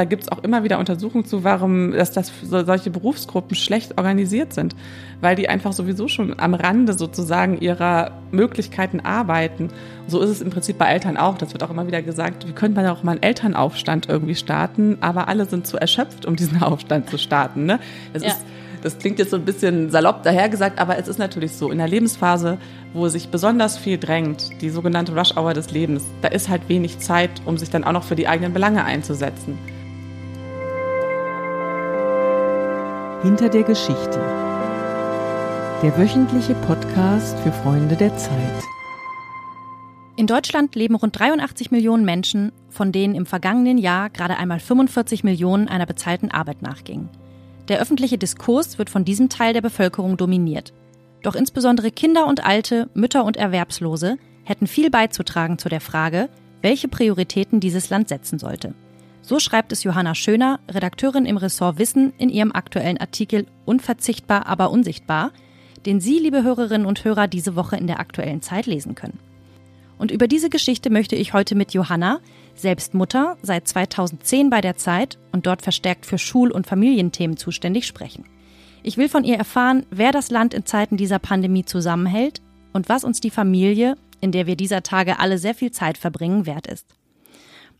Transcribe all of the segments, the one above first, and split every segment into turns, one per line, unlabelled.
Da gibt es auch immer wieder Untersuchungen zu, warum dass das solche Berufsgruppen schlecht organisiert sind, weil die einfach sowieso schon am Rande sozusagen ihrer Möglichkeiten arbeiten. So ist es im Prinzip bei Eltern auch. Das wird auch immer wieder gesagt, wir könnten auch mal einen Elternaufstand irgendwie starten, aber alle sind zu erschöpft, um diesen Aufstand zu starten. Ne? Das ja. ist das klingt jetzt so ein bisschen salopp dahergesagt, aber es ist natürlich so. In der Lebensphase, wo sich besonders viel drängt, die sogenannte Rush Hour des Lebens, da ist halt wenig Zeit, um sich dann auch noch für die eigenen Belange einzusetzen.
Hinter der Geschichte. Der wöchentliche Podcast für Freunde der Zeit.
In Deutschland leben rund 83 Millionen Menschen, von denen im vergangenen Jahr gerade einmal 45 Millionen einer bezahlten Arbeit nachgingen. Der öffentliche Diskurs wird von diesem Teil der Bevölkerung dominiert. Doch insbesondere Kinder und Alte, Mütter und Erwerbslose hätten viel beizutragen zu der Frage, welche Prioritäten dieses Land setzen sollte. So schreibt es Johanna Schöner, Redakteurin im Ressort Wissen, in ihrem aktuellen Artikel Unverzichtbar, aber unsichtbar, den Sie, liebe Hörerinnen und Hörer, diese Woche in der aktuellen Zeit lesen können. Und über diese Geschichte möchte ich heute mit Johanna, selbst Mutter, seit 2010 bei der Zeit und dort verstärkt für Schul- und Familienthemen zuständig, sprechen. Ich will von ihr erfahren, wer das Land in Zeiten dieser Pandemie zusammenhält und was uns die Familie, in der wir dieser Tage alle sehr viel Zeit verbringen, wert ist.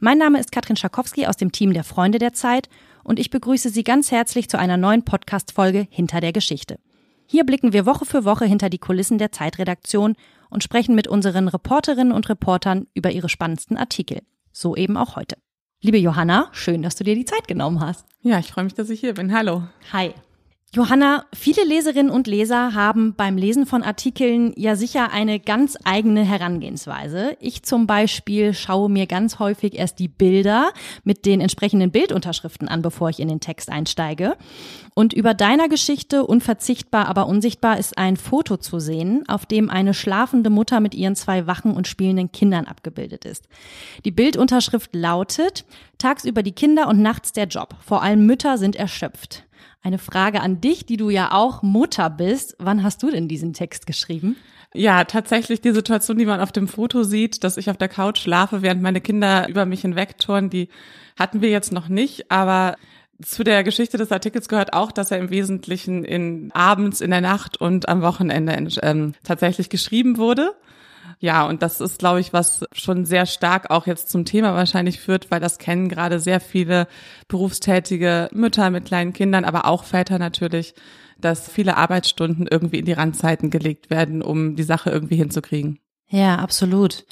Mein Name ist Katrin Schakowski aus dem Team der Freunde der Zeit und ich begrüße Sie ganz herzlich zu einer neuen Podcast-Folge Hinter der Geschichte. Hier blicken wir Woche für Woche hinter die Kulissen der Zeitredaktion und sprechen mit unseren Reporterinnen und Reportern über ihre spannendsten Artikel. So eben auch heute. Liebe Johanna, schön, dass du dir die Zeit genommen hast.
Ja, ich freue mich, dass ich hier bin. Hallo.
Hi. Johanna, viele Leserinnen und Leser haben beim Lesen von Artikeln ja sicher eine ganz eigene Herangehensweise. Ich zum Beispiel schaue mir ganz häufig erst die Bilder mit den entsprechenden Bildunterschriften an, bevor ich in den Text einsteige. Und über deiner Geschichte Unverzichtbar, aber unsichtbar ist ein Foto zu sehen, auf dem eine schlafende Mutter mit ihren zwei wachen und spielenden Kindern abgebildet ist. Die Bildunterschrift lautet, tagsüber die Kinder und nachts der Job. Vor allem Mütter sind erschöpft. Eine Frage an dich, die du ja auch Mutter bist. Wann hast du denn diesen Text geschrieben?
Ja, tatsächlich die Situation, die man auf dem Foto sieht, dass ich auf der Couch schlafe, während meine Kinder über mich hinwegturnen, die hatten wir jetzt noch nicht, aber zu der Geschichte des Artikels gehört auch, dass er im Wesentlichen in abends, in der Nacht und am Wochenende ähm, tatsächlich geschrieben wurde. Ja, und das ist, glaube ich, was schon sehr stark auch jetzt zum Thema wahrscheinlich führt, weil das kennen gerade sehr viele berufstätige Mütter mit kleinen Kindern, aber auch Väter natürlich, dass viele Arbeitsstunden irgendwie in die Randzeiten gelegt werden, um die Sache irgendwie hinzukriegen.
Ja, absolut.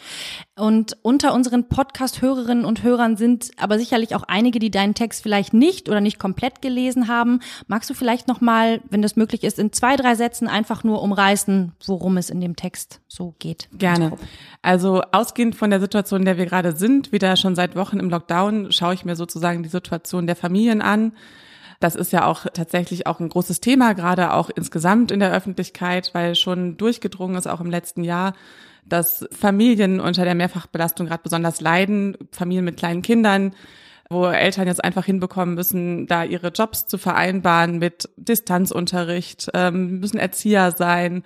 Und unter unseren Podcast-Hörerinnen und Hörern sind aber sicherlich auch einige, die deinen Text vielleicht nicht oder nicht komplett gelesen haben. Magst du vielleicht nochmal, wenn das möglich ist, in zwei, drei Sätzen einfach nur umreißen, worum es in dem Text so geht?
Gerne. Also ausgehend von der Situation, in der wir gerade sind, wieder schon seit Wochen im Lockdown, schaue ich mir sozusagen die Situation der Familien an. Das ist ja auch tatsächlich auch ein großes Thema, gerade auch insgesamt in der Öffentlichkeit, weil schon durchgedrungen ist, auch im letzten Jahr, dass Familien unter der Mehrfachbelastung gerade besonders leiden, Familien mit kleinen Kindern, wo Eltern jetzt einfach hinbekommen müssen, da ihre Jobs zu vereinbaren mit Distanzunterricht, ähm, müssen Erzieher sein,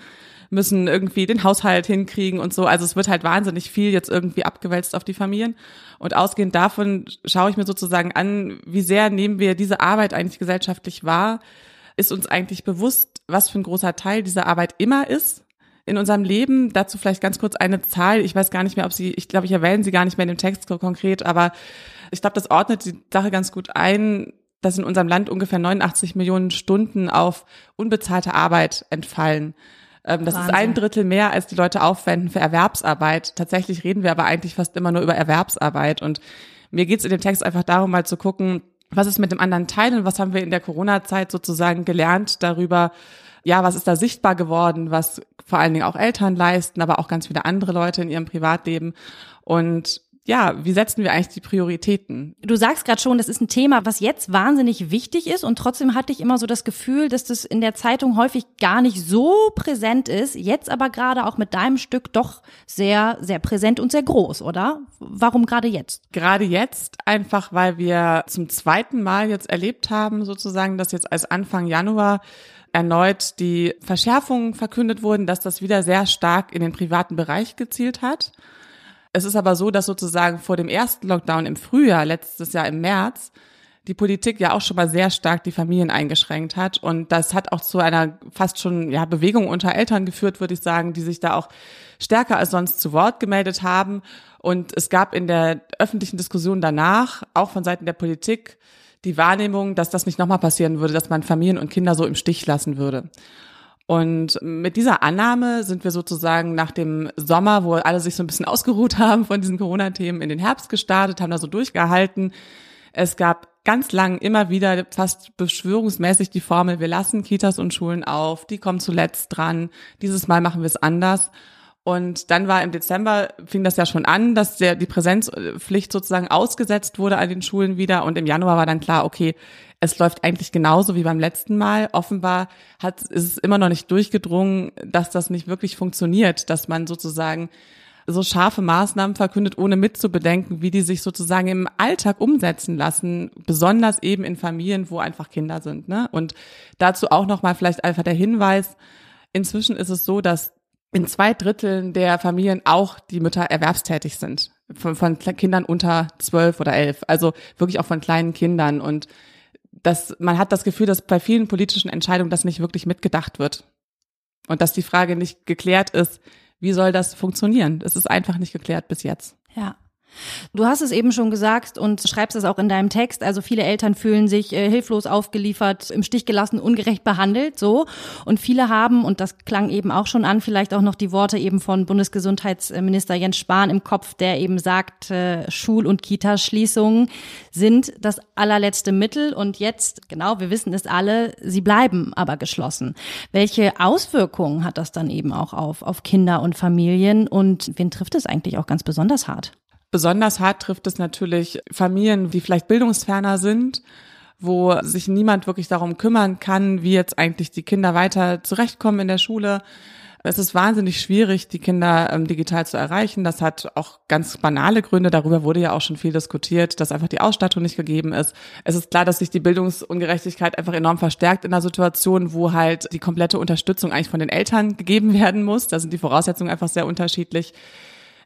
müssen irgendwie den Haushalt hinkriegen und so. Also es wird halt wahnsinnig viel jetzt irgendwie abgewälzt auf die Familien. Und ausgehend davon schaue ich mir sozusagen an, wie sehr nehmen wir diese Arbeit eigentlich gesellschaftlich wahr? Ist uns eigentlich bewusst, was für ein großer Teil dieser Arbeit immer ist? In unserem Leben. Dazu vielleicht ganz kurz eine Zahl. Ich weiß gar nicht mehr, ob sie, ich glaube, ich erwähne sie gar nicht mehr in dem Text so konkret, aber ich glaube, das ordnet die Sache ganz gut ein, dass in unserem Land ungefähr 89 Millionen Stunden auf unbezahlte Arbeit entfallen. Ähm, das Wahnsinn. ist ein Drittel mehr, als die Leute aufwenden für Erwerbsarbeit. Tatsächlich reden wir aber eigentlich fast immer nur über Erwerbsarbeit. Und mir geht es in dem Text einfach darum, mal zu gucken, was ist mit dem anderen Teil und was haben wir in der Corona-Zeit sozusagen gelernt darüber, ja, was ist da sichtbar geworden, was vor allen Dingen auch Eltern leisten, aber auch ganz viele andere Leute in ihrem Privatleben. Und ja, wie setzen wir eigentlich die Prioritäten?
Du sagst gerade schon, das ist ein Thema, was jetzt wahnsinnig wichtig ist und trotzdem hatte ich immer so das Gefühl, dass das in der Zeitung häufig gar nicht so präsent ist, jetzt aber gerade auch mit deinem Stück doch sehr, sehr präsent und sehr groß, oder? Warum gerade jetzt?
Gerade jetzt einfach, weil wir zum zweiten Mal jetzt erlebt haben, sozusagen, dass jetzt als Anfang Januar erneut die Verschärfungen verkündet wurden, dass das wieder sehr stark in den privaten Bereich gezielt hat. Es ist aber so, dass sozusagen vor dem ersten Lockdown im Frühjahr, letztes Jahr im März, die Politik ja auch schon mal sehr stark die Familien eingeschränkt hat. Und das hat auch zu einer fast schon ja, Bewegung unter Eltern geführt, würde ich sagen, die sich da auch stärker als sonst zu Wort gemeldet haben. Und es gab in der öffentlichen Diskussion danach, auch von Seiten der Politik, die Wahrnehmung, dass das nicht nochmal passieren würde, dass man Familien und Kinder so im Stich lassen würde. Und mit dieser Annahme sind wir sozusagen nach dem Sommer, wo alle sich so ein bisschen ausgeruht haben von diesen Corona-Themen, in den Herbst gestartet, haben da so durchgehalten. Es gab ganz lang immer wieder fast beschwörungsmäßig die Formel, wir lassen Kitas und Schulen auf, die kommen zuletzt dran, dieses Mal machen wir es anders. Und dann war im Dezember, fing das ja schon an, dass der, die Präsenzpflicht sozusagen ausgesetzt wurde an den Schulen wieder. Und im Januar war dann klar, okay, es läuft eigentlich genauso wie beim letzten Mal. Offenbar hat, ist es immer noch nicht durchgedrungen, dass das nicht wirklich funktioniert, dass man sozusagen so scharfe Maßnahmen verkündet, ohne mitzubedenken, wie die sich sozusagen im Alltag umsetzen lassen, besonders eben in Familien, wo einfach Kinder sind. Ne? Und dazu auch nochmal vielleicht einfach der Hinweis, inzwischen ist es so, dass in zwei Dritteln der Familien auch die Mütter erwerbstätig sind. Von, von Kindern unter zwölf oder elf. Also wirklich auch von kleinen Kindern. Und das, man hat das Gefühl, dass bei vielen politischen Entscheidungen das nicht wirklich mitgedacht wird. Und dass die Frage nicht geklärt ist, wie soll das funktionieren? Es ist einfach nicht geklärt bis jetzt.
Ja. Du hast es eben schon gesagt und schreibst es auch in deinem Text. Also viele Eltern fühlen sich äh, hilflos aufgeliefert, im Stich gelassen, ungerecht behandelt, so. Und viele haben, und das klang eben auch schon an, vielleicht auch noch die Worte eben von Bundesgesundheitsminister Jens Spahn im Kopf, der eben sagt, äh, Schul- und Kitaschließungen sind das allerletzte Mittel. Und jetzt, genau, wir wissen es alle, sie bleiben aber geschlossen. Welche Auswirkungen hat das dann eben auch auf, auf Kinder und Familien? Und wen trifft es eigentlich auch ganz besonders hart?
Besonders hart trifft es natürlich Familien, die vielleicht bildungsferner sind, wo sich niemand wirklich darum kümmern kann, wie jetzt eigentlich die Kinder weiter zurechtkommen in der Schule. Es ist wahnsinnig schwierig, die Kinder ähm, digital zu erreichen. Das hat auch ganz banale Gründe. Darüber wurde ja auch schon viel diskutiert, dass einfach die Ausstattung nicht gegeben ist. Es ist klar, dass sich die Bildungsungerechtigkeit einfach enorm verstärkt in einer Situation, wo halt die komplette Unterstützung eigentlich von den Eltern gegeben werden muss. Da sind die Voraussetzungen einfach sehr unterschiedlich.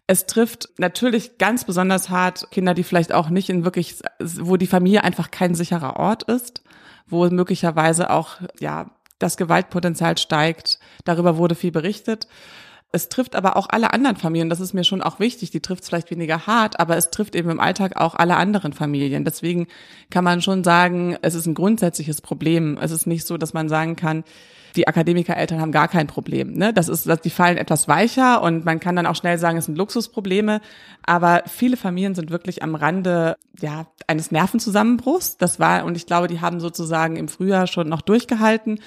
Es trifft natürlich ganz besonders hart Kinder, die vielleicht auch nicht in wirklich, wo die Familie einfach kein sicherer Ort ist, wo möglicherweise auch, ja, das Gewaltpotenzial steigt. Darüber wurde viel berichtet. Es trifft aber auch alle anderen Familien. Das ist mir schon auch wichtig. Die trifft es vielleicht weniger hart, aber es trifft eben im Alltag auch alle anderen Familien. Deswegen kann man schon sagen, es ist ein grundsätzliches Problem. Es ist nicht so, dass man sagen kann, die Akademikereltern haben gar kein Problem. Ne? Das ist, die fallen etwas weicher und man kann dann auch schnell sagen, es sind Luxusprobleme. Aber viele Familien sind wirklich am Rande ja eines Nervenzusammenbruchs. Das war und ich glaube, die haben sozusagen im Frühjahr schon noch durchgehalten.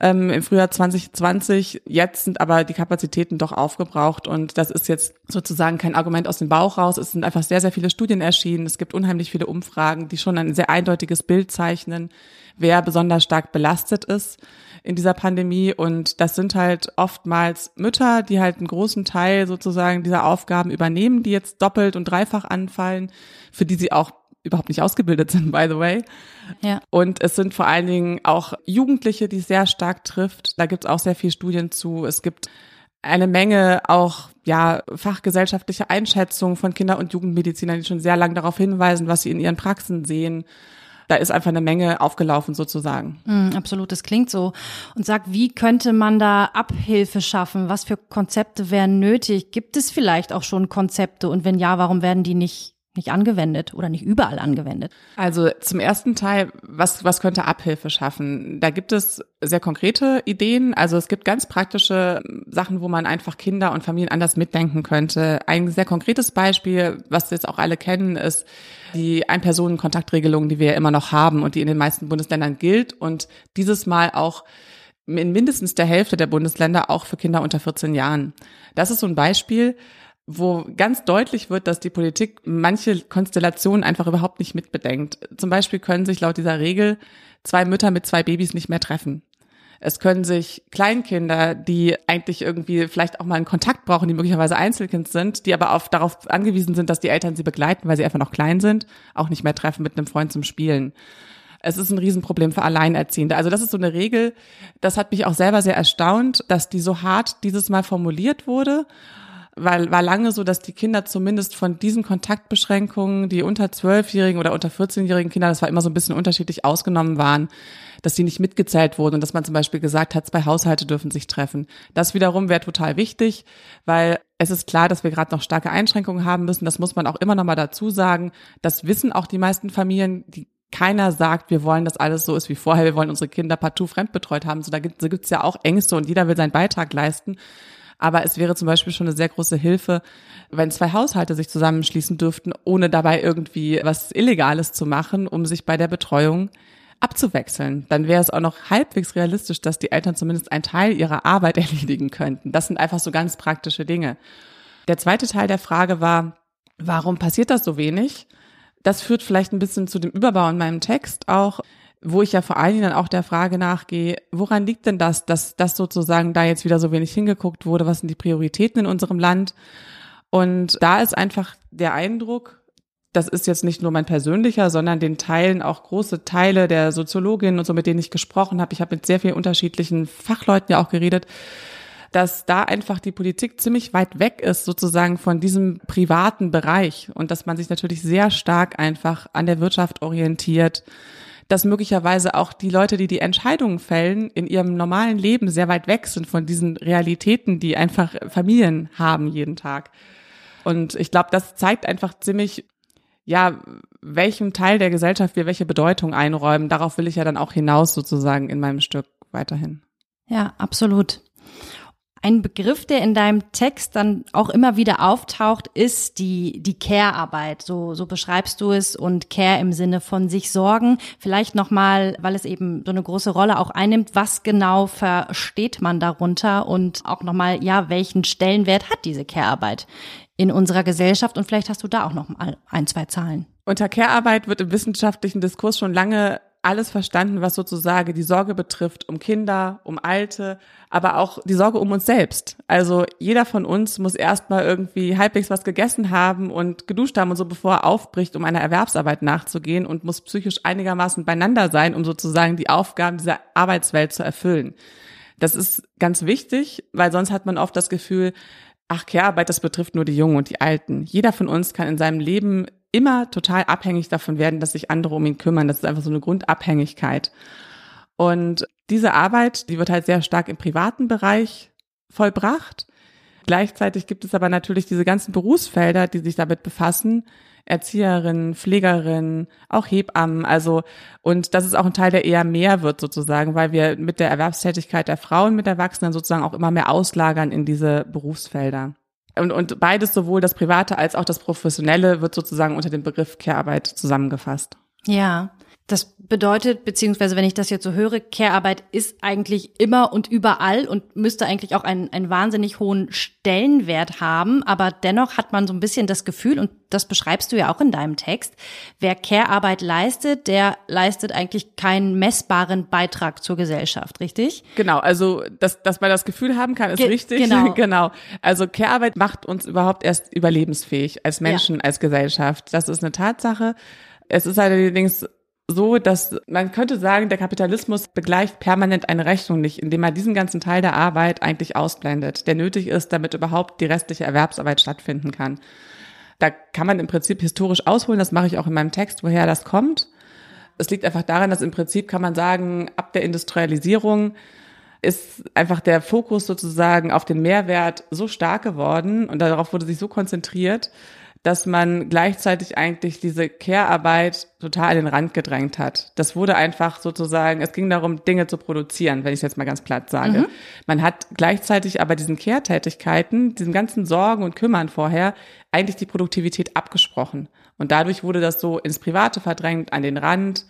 Ähm, im Frühjahr 2020. Jetzt sind aber die Kapazitäten doch aufgebraucht und das ist jetzt sozusagen kein Argument aus dem Bauch raus. Es sind einfach sehr, sehr viele Studien erschienen. Es gibt unheimlich viele Umfragen, die schon ein sehr eindeutiges Bild zeichnen, wer besonders stark belastet ist in dieser Pandemie. Und das sind halt oftmals Mütter, die halt einen großen Teil sozusagen dieser Aufgaben übernehmen, die jetzt doppelt und dreifach anfallen, für die sie auch überhaupt nicht ausgebildet sind, by the way. Ja. Und es sind vor allen Dingen auch Jugendliche, die es sehr stark trifft. Da gibt es auch sehr viele Studien zu. Es gibt eine Menge auch ja fachgesellschaftliche Einschätzungen von Kinder- und Jugendmedizinern, die schon sehr lange darauf hinweisen, was sie in ihren Praxen sehen da ist einfach eine Menge aufgelaufen sozusagen.
Mm, absolut, das klingt so. Und sag, wie könnte man da Abhilfe schaffen? Was für Konzepte wären nötig? Gibt es vielleicht auch schon Konzepte? Und wenn ja, warum werden die nicht nicht angewendet oder nicht überall angewendet?
Also zum ersten Teil, was, was könnte Abhilfe schaffen? Da gibt es sehr konkrete Ideen. Also es gibt ganz praktische Sachen, wo man einfach Kinder und Familien anders mitdenken könnte. Ein sehr konkretes Beispiel, was jetzt auch alle kennen, ist die Ein-Personen-Kontaktregelung, die wir immer noch haben und die in den meisten Bundesländern gilt und dieses Mal auch in mindestens der Hälfte der Bundesländer auch für Kinder unter 14 Jahren. Das ist so ein Beispiel, wo ganz deutlich wird, dass die Politik manche Konstellationen einfach überhaupt nicht mitbedenkt. Zum Beispiel können sich laut dieser Regel zwei Mütter mit zwei Babys nicht mehr treffen. Es können sich Kleinkinder, die eigentlich irgendwie vielleicht auch mal einen Kontakt brauchen, die möglicherweise Einzelkind sind, die aber auf, darauf angewiesen sind, dass die Eltern sie begleiten, weil sie einfach noch klein sind, auch nicht mehr treffen mit einem Freund zum Spielen. Es ist ein Riesenproblem für Alleinerziehende. Also das ist so eine Regel, das hat mich auch selber sehr erstaunt, dass die so hart dieses Mal formuliert wurde weil war lange so, dass die Kinder zumindest von diesen Kontaktbeschränkungen, die unter zwölfjährigen oder unter 14-jährigen Kinder, das war immer so ein bisschen unterschiedlich ausgenommen waren, dass die nicht mitgezählt wurden und dass man zum Beispiel gesagt hat, zwei Haushalte dürfen sich treffen. Das wiederum wäre total wichtig, weil es ist klar, dass wir gerade noch starke Einschränkungen haben müssen. Das muss man auch immer noch mal dazu sagen. Das wissen auch die meisten Familien, die keiner sagt, wir wollen, dass alles so ist wie vorher, wir wollen unsere Kinder partout fremdbetreut haben. So, da gibt es ja auch Ängste und jeder will seinen Beitrag leisten. Aber es wäre zum Beispiel schon eine sehr große Hilfe, wenn zwei Haushalte sich zusammenschließen dürften, ohne dabei irgendwie was Illegales zu machen, um sich bei der Betreuung abzuwechseln. Dann wäre es auch noch halbwegs realistisch, dass die Eltern zumindest einen Teil ihrer Arbeit erledigen könnten. Das sind einfach so ganz praktische Dinge. Der zweite Teil der Frage war, warum passiert das so wenig? Das führt vielleicht ein bisschen zu dem Überbau in meinem Text auch wo ich ja vor allen Dingen dann auch der Frage nachgehe, woran liegt denn das, dass das sozusagen da jetzt wieder so wenig hingeguckt wurde, was sind die Prioritäten in unserem Land? Und da ist einfach der Eindruck, das ist jetzt nicht nur mein persönlicher, sondern den Teilen auch große Teile der Soziologinnen und so, mit denen ich gesprochen habe. Ich habe mit sehr vielen unterschiedlichen Fachleuten ja auch geredet, dass da einfach die Politik ziemlich weit weg ist sozusagen von diesem privaten Bereich und dass man sich natürlich sehr stark einfach an der Wirtschaft orientiert, dass möglicherweise auch die Leute, die die Entscheidungen fällen, in ihrem normalen Leben sehr weit weg sind von diesen Realitäten, die einfach Familien haben jeden Tag. Und ich glaube, das zeigt einfach ziemlich, ja, welchem Teil der Gesellschaft wir welche Bedeutung einräumen. Darauf will ich ja dann auch hinaus sozusagen in meinem Stück weiterhin.
Ja, absolut. Ein Begriff, der in deinem Text dann auch immer wieder auftaucht, ist die, die Care-Arbeit. So, so beschreibst du es und Care im Sinne von sich sorgen. Vielleicht nochmal, weil es eben so eine große Rolle auch einnimmt, was genau versteht man darunter und auch nochmal, ja, welchen Stellenwert hat diese Care-Arbeit in unserer Gesellschaft? Und vielleicht hast du da auch noch mal ein, zwei Zahlen.
Unter Care-Arbeit wird im wissenschaftlichen Diskurs schon lange alles verstanden, was sozusagen die Sorge betrifft, um Kinder, um Alte, aber auch die Sorge um uns selbst. Also jeder von uns muss erstmal irgendwie halbwegs was gegessen haben und geduscht haben und so, bevor er aufbricht, um einer Erwerbsarbeit nachzugehen und muss psychisch einigermaßen beieinander sein, um sozusagen die Aufgaben dieser Arbeitswelt zu erfüllen. Das ist ganz wichtig, weil sonst hat man oft das Gefühl, ach, Care-Arbeit, das betrifft nur die Jungen und die Alten. Jeder von uns kann in seinem Leben immer total abhängig davon werden, dass sich andere um ihn kümmern. Das ist einfach so eine Grundabhängigkeit. Und diese Arbeit, die wird halt sehr stark im privaten Bereich vollbracht. Gleichzeitig gibt es aber natürlich diese ganzen Berufsfelder, die sich damit befassen. Erzieherinnen, Pflegerinnen, auch Hebammen, also, und das ist auch ein Teil, der eher mehr wird sozusagen, weil wir mit der Erwerbstätigkeit der Frauen mit Erwachsenen sozusagen auch immer mehr auslagern in diese Berufsfelder. Und, und beides, sowohl das Private als auch das Professionelle, wird sozusagen unter dem Begriff Care-Arbeit zusammengefasst.
Ja, das bedeutet, beziehungsweise wenn ich das jetzt so höre, Care-Arbeit ist eigentlich immer und überall und müsste eigentlich auch einen, einen wahnsinnig hohen Stellenwert haben. Aber dennoch hat man so ein bisschen das Gefühl, und das beschreibst du ja auch in deinem Text, wer Care-Arbeit leistet, der leistet eigentlich keinen messbaren Beitrag zur Gesellschaft, richtig?
Genau, also dass, dass man das Gefühl haben kann, ist Ge richtig. Genau. genau. Also Care-Arbeit macht uns überhaupt erst überlebensfähig als Menschen, ja. als Gesellschaft. Das ist eine Tatsache. Es ist allerdings so, dass man könnte sagen, der Kapitalismus begleicht permanent eine Rechnung nicht, indem er diesen ganzen Teil der Arbeit eigentlich ausblendet, der nötig ist, damit überhaupt die restliche Erwerbsarbeit stattfinden kann. Da kann man im Prinzip historisch ausholen, das mache ich auch in meinem Text, woher das kommt. Es liegt einfach daran, dass im Prinzip kann man sagen, ab der Industrialisierung ist einfach der Fokus sozusagen auf den Mehrwert so stark geworden und darauf wurde sich so konzentriert, dass man gleichzeitig eigentlich diese Care-Arbeit total an den Rand gedrängt hat. Das wurde einfach sozusagen, es ging darum, Dinge zu produzieren, wenn ich es jetzt mal ganz platt sage. Mhm. Man hat gleichzeitig aber diesen Care-Tätigkeiten, diesen ganzen Sorgen und Kümmern vorher, eigentlich die Produktivität abgesprochen. Und dadurch wurde das so ins Private verdrängt, an den Rand.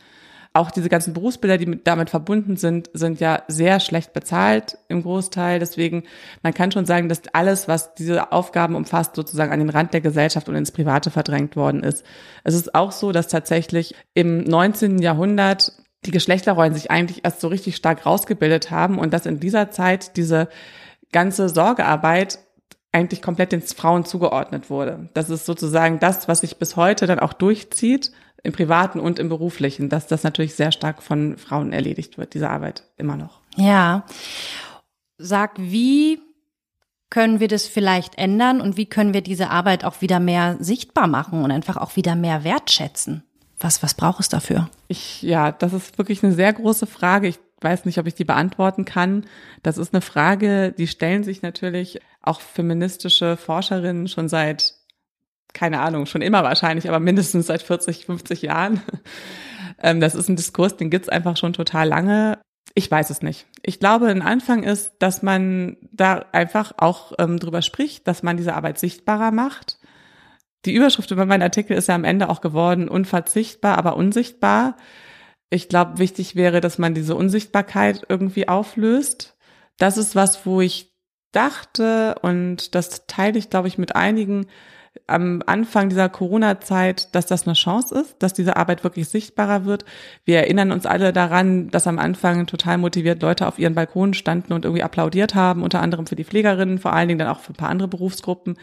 Auch diese ganzen Berufsbilder, die damit verbunden sind, sind ja sehr schlecht bezahlt im Großteil. Deswegen, man kann schon sagen, dass alles, was diese Aufgaben umfasst, sozusagen an den Rand der Gesellschaft und ins Private verdrängt worden ist. Es ist auch so, dass tatsächlich im 19. Jahrhundert die Geschlechterrollen sich eigentlich erst so richtig stark rausgebildet haben und dass in dieser Zeit diese ganze Sorgearbeit eigentlich komplett den Frauen zugeordnet wurde. Das ist sozusagen das, was sich bis heute dann auch durchzieht, im privaten und im beruflichen, dass das natürlich sehr stark von Frauen erledigt wird, diese Arbeit immer noch.
Ja. Sag, wie können wir das vielleicht ändern und wie können wir diese Arbeit auch wieder mehr sichtbar machen und einfach auch wieder mehr wertschätzen? Was, was braucht es dafür?
Ich, ja, das ist wirklich eine sehr große Frage. Ich weiß nicht, ob ich die beantworten kann. Das ist eine Frage, die stellen sich natürlich auch feministische Forscherinnen schon seit, keine Ahnung, schon immer wahrscheinlich, aber mindestens seit 40, 50 Jahren. Ähm, das ist ein Diskurs, den gibt's einfach schon total lange. Ich weiß es nicht. Ich glaube, ein Anfang ist, dass man da einfach auch ähm, drüber spricht, dass man diese Arbeit sichtbarer macht. Die Überschrift über meinen Artikel ist ja am Ende auch geworden, unverzichtbar, aber unsichtbar. Ich glaube, wichtig wäre, dass man diese Unsichtbarkeit irgendwie auflöst. Das ist was, wo ich dachte, und das teile ich, glaube ich, mit einigen, am Anfang dieser Corona-Zeit, dass das eine Chance ist, dass diese Arbeit wirklich sichtbarer wird. Wir erinnern uns alle daran, dass am Anfang total motiviert Leute auf ihren Balkonen standen und irgendwie applaudiert haben, unter anderem für die Pflegerinnen, vor allen Dingen dann auch für ein paar andere Berufsgruppen.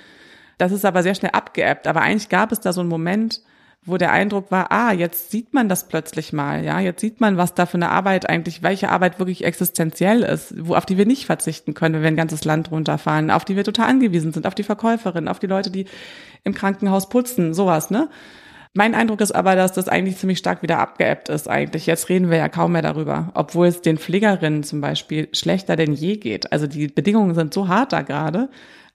Das ist aber sehr schnell abgeebbt. Aber eigentlich gab es da so einen Moment, wo der Eindruck war, ah, jetzt sieht man das plötzlich mal, ja, jetzt sieht man, was da für eine Arbeit eigentlich, welche Arbeit wirklich existenziell ist, wo, auf die wir nicht verzichten können, wenn wir ein ganzes Land runterfahren, auf die wir total angewiesen sind, auf die Verkäuferinnen, auf die Leute, die im Krankenhaus putzen, sowas, ne? Mein Eindruck ist aber, dass das eigentlich ziemlich stark wieder abgeebbt ist eigentlich. Jetzt reden wir ja kaum mehr darüber, obwohl es den Pflegerinnen zum Beispiel schlechter denn je geht. Also die Bedingungen sind so hart da gerade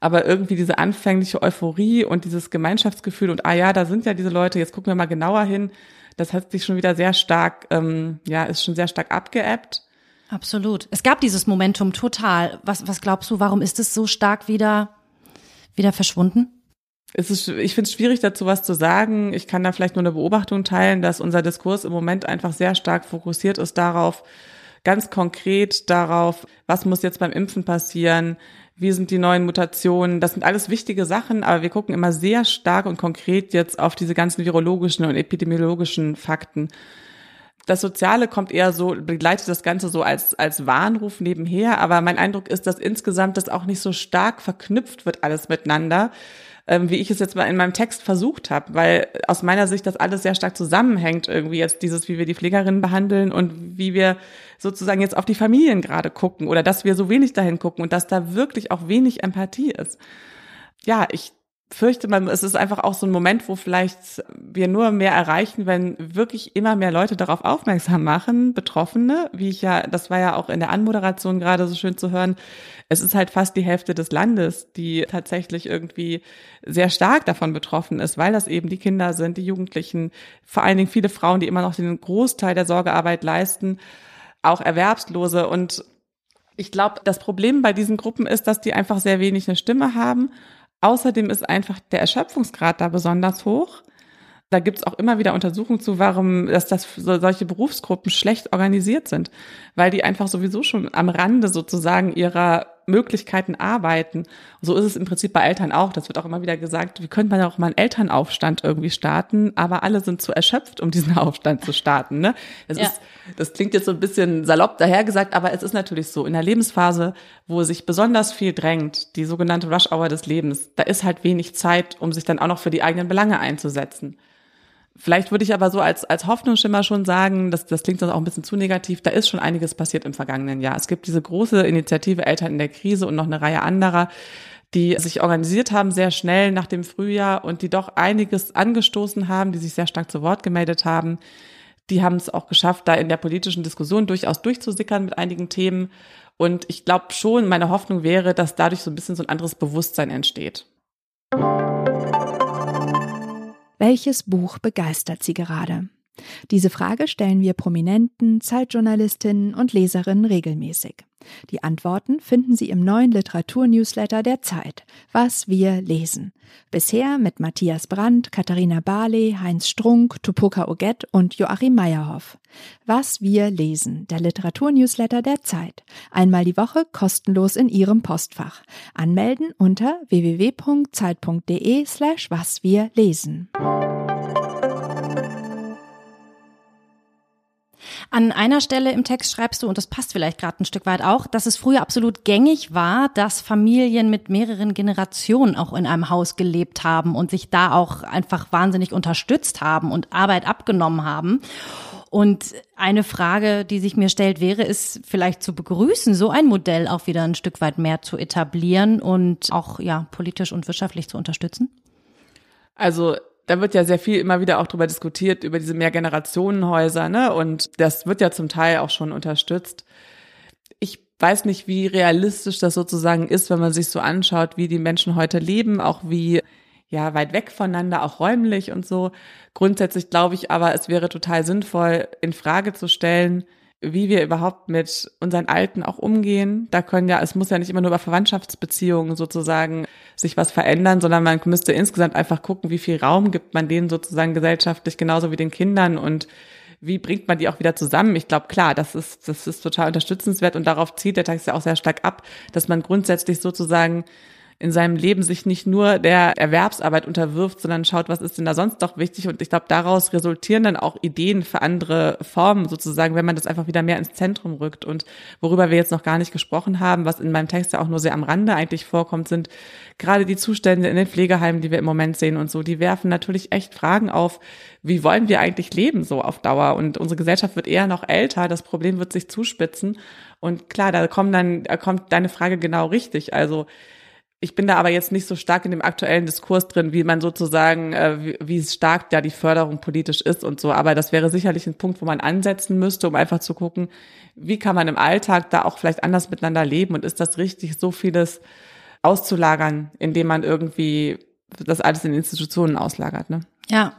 aber irgendwie diese anfängliche Euphorie und dieses Gemeinschaftsgefühl und ah ja, da sind ja diese Leute, jetzt gucken wir mal genauer hin, das hat sich schon wieder sehr stark, ähm, ja, ist schon sehr stark abgeebbt.
Absolut. Es gab dieses Momentum total. Was, was glaubst du, warum ist es so stark wieder, wieder verschwunden?
Es ist, ich finde es schwierig, dazu was zu sagen. Ich kann da vielleicht nur eine Beobachtung teilen, dass unser Diskurs im Moment einfach sehr stark fokussiert ist darauf, ganz konkret darauf, was muss jetzt beim Impfen passieren, wie sind die neuen Mutationen. Das sind alles wichtige Sachen, aber wir gucken immer sehr stark und konkret jetzt auf diese ganzen virologischen und epidemiologischen Fakten. Das Soziale kommt eher so, begleitet das Ganze so als, als Warnruf nebenher, aber mein Eindruck ist, dass insgesamt das auch nicht so stark verknüpft wird alles miteinander, ähm, wie ich es jetzt mal in meinem Text versucht habe, weil aus meiner Sicht das alles sehr stark zusammenhängt, irgendwie jetzt dieses, wie wir die Pflegerinnen behandeln und wie wir sozusagen jetzt auf die Familien gerade gucken oder dass wir so wenig dahin gucken und dass da wirklich auch wenig Empathie ist. Ja, ich fürchte man, es ist einfach auch so ein Moment, wo vielleicht wir nur mehr erreichen, wenn wirklich immer mehr Leute darauf aufmerksam machen, Betroffene, wie ich ja, das war ja auch in der Anmoderation gerade so schön zu hören. Es ist halt fast die Hälfte des Landes, die tatsächlich irgendwie sehr stark davon betroffen ist, weil das eben die Kinder sind, die Jugendlichen, vor allen Dingen viele Frauen, die immer noch den Großteil der Sorgearbeit leisten, auch Erwerbslose und ich glaube, das Problem bei diesen Gruppen ist, dass die einfach sehr wenig eine Stimme haben Außerdem ist einfach der Erschöpfungsgrad da besonders hoch. Da gibt's auch immer wieder Untersuchungen zu, warum dass das solche Berufsgruppen schlecht organisiert sind, weil die einfach sowieso schon am Rande sozusagen ihrer Möglichkeiten arbeiten. so ist es im Prinzip bei Eltern auch. Das wird auch immer wieder gesagt, wie könnte man auch mal einen Elternaufstand irgendwie starten, aber alle sind zu erschöpft, um diesen Aufstand zu starten. Ne? Das, ja. ist, das klingt jetzt so ein bisschen salopp dahergesagt, aber es ist natürlich so. In der Lebensphase, wo sich besonders viel drängt, die sogenannte Rush-Hour des Lebens, da ist halt wenig Zeit, um sich dann auch noch für die eigenen Belange einzusetzen. Vielleicht würde ich aber so als, als Hoffnungsschimmer schon sagen, das, das klingt sonst auch ein bisschen zu negativ, da ist schon einiges passiert im vergangenen Jahr. Es gibt diese große Initiative Eltern in der Krise und noch eine Reihe anderer, die sich organisiert haben sehr schnell nach dem Frühjahr und die doch einiges angestoßen haben, die sich sehr stark zu Wort gemeldet haben. Die haben es auch geschafft, da in der politischen Diskussion durchaus durchzusickern mit einigen Themen. Und ich glaube schon, meine Hoffnung wäre, dass dadurch so ein bisschen so ein anderes Bewusstsein entsteht.
Welches Buch begeistert Sie gerade? Diese Frage stellen wir Prominenten, Zeitjournalistinnen und Leserinnen regelmäßig. Die Antworten finden Sie im neuen Literatur-Newsletter der Zeit, Was wir lesen. Bisher mit Matthias Brandt, Katharina Barley, Heinz Strunk, Tupoka Oget und Joachim Meyerhoff. Was wir lesen, der Literatur-Newsletter der Zeit. Einmal die Woche kostenlos in Ihrem Postfach. Anmelden unter www.zeit.de slash was wir lesen.
An einer Stelle im Text schreibst du, und das passt vielleicht gerade ein Stück weit auch, dass es früher absolut gängig war, dass Familien mit mehreren Generationen auch in einem Haus gelebt haben und sich da auch einfach wahnsinnig unterstützt haben und Arbeit abgenommen haben. Und eine Frage, die sich mir stellt, wäre es vielleicht zu begrüßen, so ein Modell auch wieder ein Stück weit mehr zu etablieren und auch ja politisch und wirtschaftlich zu unterstützen?
Also da wird ja sehr viel immer wieder auch drüber diskutiert, über diese Mehrgenerationenhäuser, ne? Und das wird ja zum Teil auch schon unterstützt. Ich weiß nicht, wie realistisch das sozusagen ist, wenn man sich so anschaut, wie die Menschen heute leben, auch wie ja weit weg voneinander, auch räumlich und so. Grundsätzlich glaube ich aber, es wäre total sinnvoll, in Frage zu stellen, wie wir überhaupt mit unseren Alten auch umgehen. Da können ja, es muss ja nicht immer nur über Verwandtschaftsbeziehungen sozusagen sich was verändern, sondern man müsste insgesamt einfach gucken, wie viel Raum gibt man denen sozusagen gesellschaftlich, genauso wie den Kindern und wie bringt man die auch wieder zusammen? Ich glaube, klar, das ist, das ist total unterstützenswert und darauf zieht der Text ja auch sehr stark ab, dass man grundsätzlich sozusagen in seinem Leben sich nicht nur der Erwerbsarbeit unterwirft, sondern schaut, was ist denn da sonst noch wichtig. Und ich glaube, daraus resultieren dann auch Ideen für andere Formen sozusagen, wenn man das einfach wieder mehr ins Zentrum rückt. Und worüber wir jetzt noch gar nicht gesprochen haben, was in meinem Text ja auch nur sehr am Rande eigentlich vorkommt, sind gerade die Zustände in den Pflegeheimen, die wir im Moment sehen und so. Die werfen natürlich echt Fragen auf, wie wollen wir eigentlich leben so auf Dauer? Und unsere Gesellschaft wird eher noch älter, das Problem wird sich zuspitzen. Und klar, da kommt dann, da kommt deine Frage genau richtig. Also ich bin da aber jetzt nicht so stark in dem aktuellen Diskurs drin, wie man sozusagen, äh, wie, wie stark da die Förderung politisch ist und so. Aber das wäre sicherlich ein Punkt, wo man ansetzen müsste, um einfach zu gucken, wie kann man im Alltag da auch vielleicht anders miteinander leben und ist das richtig, so vieles auszulagern, indem man irgendwie das alles in Institutionen auslagert, ne?
Ja,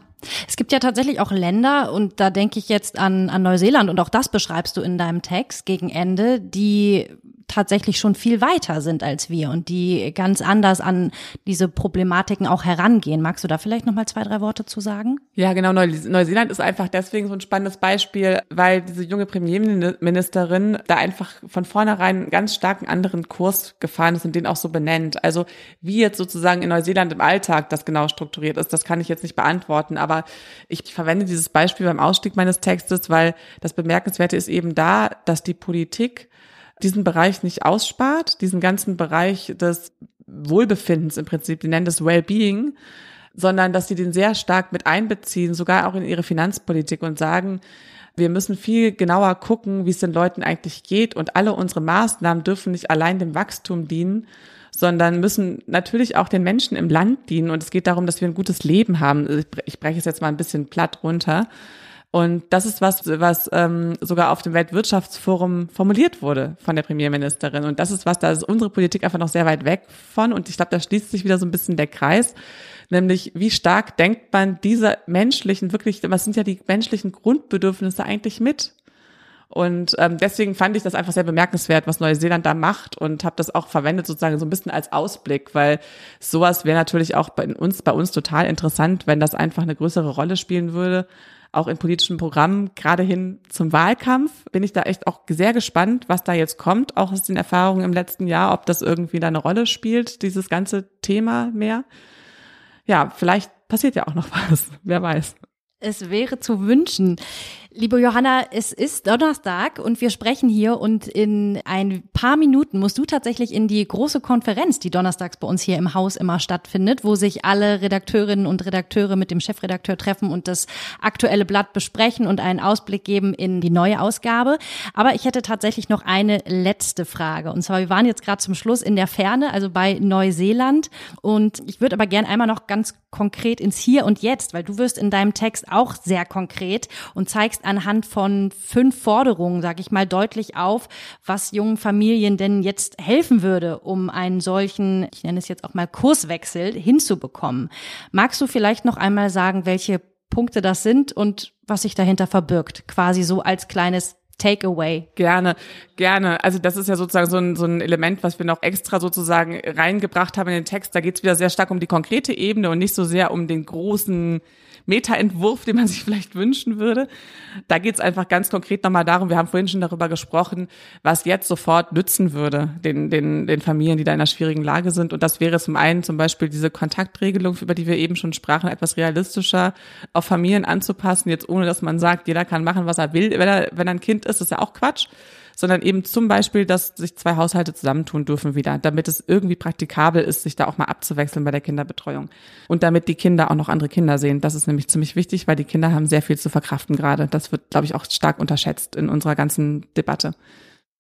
es gibt ja tatsächlich auch Länder, und da denke ich jetzt an, an Neuseeland, und auch das beschreibst du in deinem Text gegen Ende, die tatsächlich schon viel weiter sind als wir und die ganz anders an diese Problematiken auch herangehen. Magst du da vielleicht noch mal zwei, drei Worte zu sagen?
Ja, genau. Neuseeland ist einfach deswegen so ein spannendes Beispiel, weil diese junge Premierministerin da einfach von vornherein einen ganz starken anderen Kurs gefahren ist und den auch so benennt. Also wie jetzt sozusagen in Neuseeland im Alltag das genau strukturiert ist, das kann ich jetzt nicht beantworten. Aber ich verwende dieses Beispiel beim Ausstieg meines Textes, weil das Bemerkenswerte ist eben da, dass die Politik diesen Bereich nicht ausspart, diesen ganzen Bereich des Wohlbefindens im Prinzip, die nennen das Wellbeing, sondern dass sie den sehr stark mit einbeziehen, sogar auch in ihre Finanzpolitik und sagen, wir müssen viel genauer gucken, wie es den Leuten eigentlich geht und alle unsere Maßnahmen dürfen nicht allein dem Wachstum dienen, sondern müssen natürlich auch den Menschen im Land dienen und es geht darum, dass wir ein gutes Leben haben. Ich breche es jetzt mal ein bisschen platt runter. Und das ist was, was ähm, sogar auf dem Weltwirtschaftsforum formuliert wurde von der Premierministerin. Und das ist was, da ist unsere Politik einfach noch sehr weit weg von. Und ich glaube, da schließt sich wieder so ein bisschen der Kreis. Nämlich, wie stark denkt man diese menschlichen, wirklich, was sind ja die menschlichen Grundbedürfnisse eigentlich mit? Und ähm, deswegen fand ich das einfach sehr bemerkenswert, was Neuseeland da macht und habe das auch verwendet sozusagen so ein bisschen als Ausblick, weil sowas wäre natürlich auch bei uns bei uns total interessant, wenn das einfach eine größere Rolle spielen würde auch in politischen Programmen, gerade hin zum Wahlkampf, bin ich da echt auch sehr gespannt, was da jetzt kommt, auch aus den Erfahrungen im letzten Jahr, ob das irgendwie da eine Rolle spielt, dieses ganze Thema mehr. Ja, vielleicht passiert ja auch noch was, wer weiß.
Es wäre zu wünschen. Liebe Johanna, es ist Donnerstag und wir sprechen hier und in ein paar Minuten musst du tatsächlich in die große Konferenz, die donnerstags bei uns hier im Haus immer stattfindet, wo sich alle Redakteurinnen und Redakteure mit dem Chefredakteur treffen und das aktuelle Blatt besprechen und einen Ausblick geben in die neue Ausgabe. Aber ich hätte tatsächlich noch eine letzte Frage. Und zwar, wir waren jetzt gerade zum Schluss in der Ferne, also bei Neuseeland. Und ich würde aber gern einmal noch ganz konkret ins Hier und Jetzt, weil du wirst in deinem Text auch sehr konkret und zeigst anhand von fünf Forderungen, sage ich mal, deutlich auf, was jungen Familien denn jetzt helfen würde, um einen solchen, ich nenne es jetzt auch mal Kurswechsel hinzubekommen. Magst du vielleicht noch einmal sagen, welche Punkte das sind und was sich dahinter verbirgt, quasi so als kleines Takeaway.
Gerne, gerne. Also das ist ja sozusagen so ein, so ein Element, was wir noch extra sozusagen reingebracht haben in den Text. Da geht es wieder sehr stark um die konkrete Ebene und nicht so sehr um den großen Meta-Entwurf, den man sich vielleicht wünschen würde. Da geht es einfach ganz konkret nochmal darum, wir haben vorhin schon darüber gesprochen, was jetzt sofort nützen würde, den, den, den Familien, die da in einer schwierigen Lage sind. Und das wäre zum einen zum Beispiel diese Kontaktregelung, über die wir eben schon sprachen, etwas realistischer auf Familien anzupassen, jetzt ohne dass man sagt, jeder kann machen, was er will, wenn er, wenn er ein Kind ist, das ist ja auch Quatsch sondern eben zum Beispiel, dass sich zwei Haushalte zusammentun dürfen wieder, damit es irgendwie praktikabel ist, sich da auch mal abzuwechseln bei der Kinderbetreuung. Und damit die Kinder auch noch andere Kinder sehen. Das ist nämlich ziemlich wichtig, weil die Kinder haben sehr viel zu verkraften gerade. Das wird, glaube ich, auch stark unterschätzt in unserer ganzen Debatte.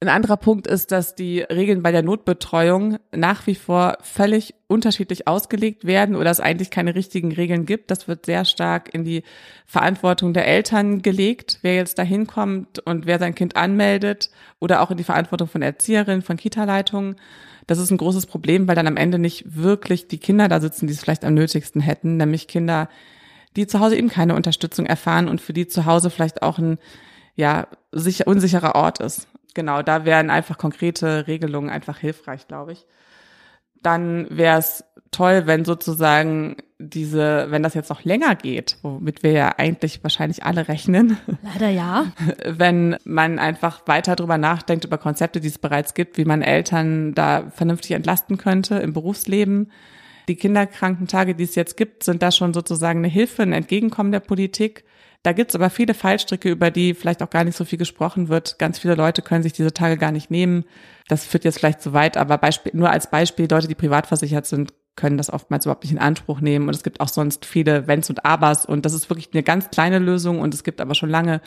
Ein anderer Punkt ist, dass die Regeln bei der Notbetreuung nach wie vor völlig unterschiedlich ausgelegt werden oder es eigentlich keine richtigen Regeln gibt. Das wird sehr stark in die Verantwortung der Eltern gelegt, wer jetzt da hinkommt und wer sein Kind anmeldet oder auch in die Verantwortung von Erzieherinnen, von Kita-Leitungen. Das ist ein großes Problem, weil dann am Ende nicht wirklich die Kinder da sitzen, die es vielleicht am nötigsten hätten, nämlich Kinder, die zu Hause eben keine Unterstützung erfahren und für die zu Hause vielleicht auch ein ja, sicher, unsicherer Ort ist genau, da wären einfach konkrete Regelungen einfach hilfreich, glaube ich. Dann wäre es toll, wenn sozusagen diese, wenn das jetzt noch länger geht, womit wir ja eigentlich wahrscheinlich alle rechnen.
Leider ja.
Wenn man einfach weiter drüber nachdenkt, über Konzepte, die es bereits gibt, wie man Eltern da vernünftig entlasten könnte im Berufsleben. Die Kinderkrankentage, die es jetzt gibt, sind da schon sozusagen eine Hilfe, ein Entgegenkommen der Politik. Da gibt's aber viele Fallstricke, über die vielleicht auch gar nicht so viel gesprochen wird. Ganz viele Leute können sich diese Tage gar nicht nehmen. Das führt jetzt vielleicht zu weit, aber Beispiel, nur als Beispiel, Leute, die privat versichert sind, können das oftmals überhaupt nicht in Anspruch nehmen. Und es gibt auch sonst viele Wenns und Abers. Und das ist wirklich eine ganz kleine Lösung. Und es gibt aber schon lange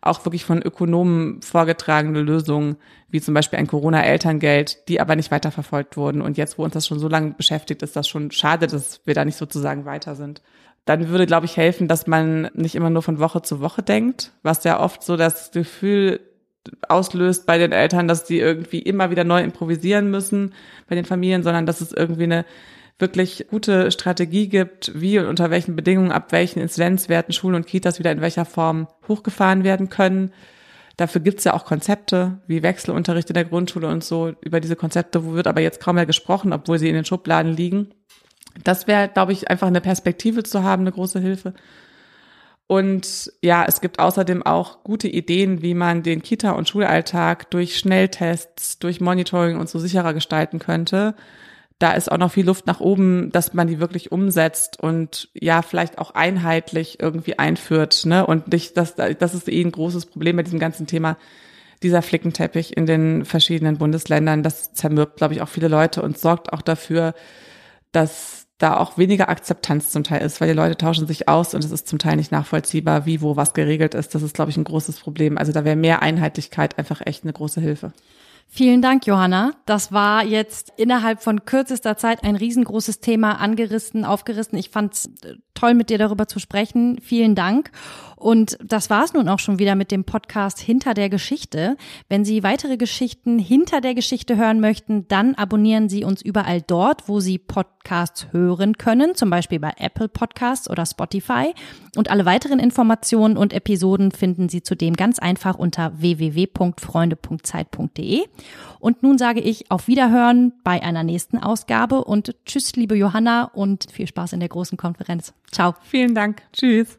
auch wirklich von Ökonomen vorgetragene Lösungen, wie zum Beispiel ein Corona-Elterngeld, die aber nicht weiterverfolgt wurden. Und jetzt, wo uns das schon so lange beschäftigt, ist das schon schade, dass wir da nicht sozusagen weiter sind dann würde, glaube ich, helfen, dass man nicht immer nur von Woche zu Woche denkt, was ja oft so das Gefühl auslöst bei den Eltern, dass die irgendwie immer wieder neu improvisieren müssen bei den Familien, sondern dass es irgendwie eine wirklich gute Strategie gibt, wie und unter welchen Bedingungen, ab welchen Inzidenzwerten Schulen und Kitas wieder in welcher Form hochgefahren werden können. Dafür gibt's ja auch Konzepte wie Wechselunterricht in der Grundschule und so. Über diese Konzepte wird aber jetzt kaum mehr gesprochen, obwohl sie in den Schubladen liegen. Das wäre, glaube ich, einfach eine Perspektive zu haben, eine große Hilfe. Und ja, es gibt außerdem auch gute Ideen, wie man den Kita- und Schulalltag durch Schnelltests, durch Monitoring und so sicherer gestalten könnte. Da ist auch noch viel Luft nach oben, dass man die wirklich umsetzt und ja, vielleicht auch einheitlich irgendwie einführt. Ne? Und nicht, das, das ist eh ein großes Problem bei diesem ganzen Thema. Dieser Flickenteppich in den verschiedenen Bundesländern, das zermürbt, glaube ich, auch viele Leute und sorgt auch dafür, dass da auch weniger Akzeptanz zum Teil ist, weil die Leute tauschen sich aus und es ist zum Teil nicht nachvollziehbar, wie, wo was geregelt ist. Das ist, glaube ich, ein großes Problem. Also da wäre mehr Einheitlichkeit einfach echt eine große Hilfe.
Vielen Dank, Johanna. Das war jetzt innerhalb von kürzester Zeit ein riesengroßes Thema angerissen, aufgerissen. Ich fand es äh, toll, mit dir darüber zu sprechen. Vielen Dank. Und das war es nun auch schon wieder mit dem Podcast Hinter der Geschichte. Wenn Sie weitere Geschichten hinter der Geschichte hören möchten, dann abonnieren Sie uns überall dort, wo Sie Podcasts hören können, zum Beispiel bei Apple Podcasts oder Spotify. Und alle weiteren Informationen und Episoden finden Sie zudem ganz einfach unter www.freunde.zeit.de. Und nun sage ich auf Wiederhören bei einer nächsten Ausgabe und tschüss, liebe Johanna und viel Spaß in der großen Konferenz. Ciao.
Vielen Dank. Tschüss.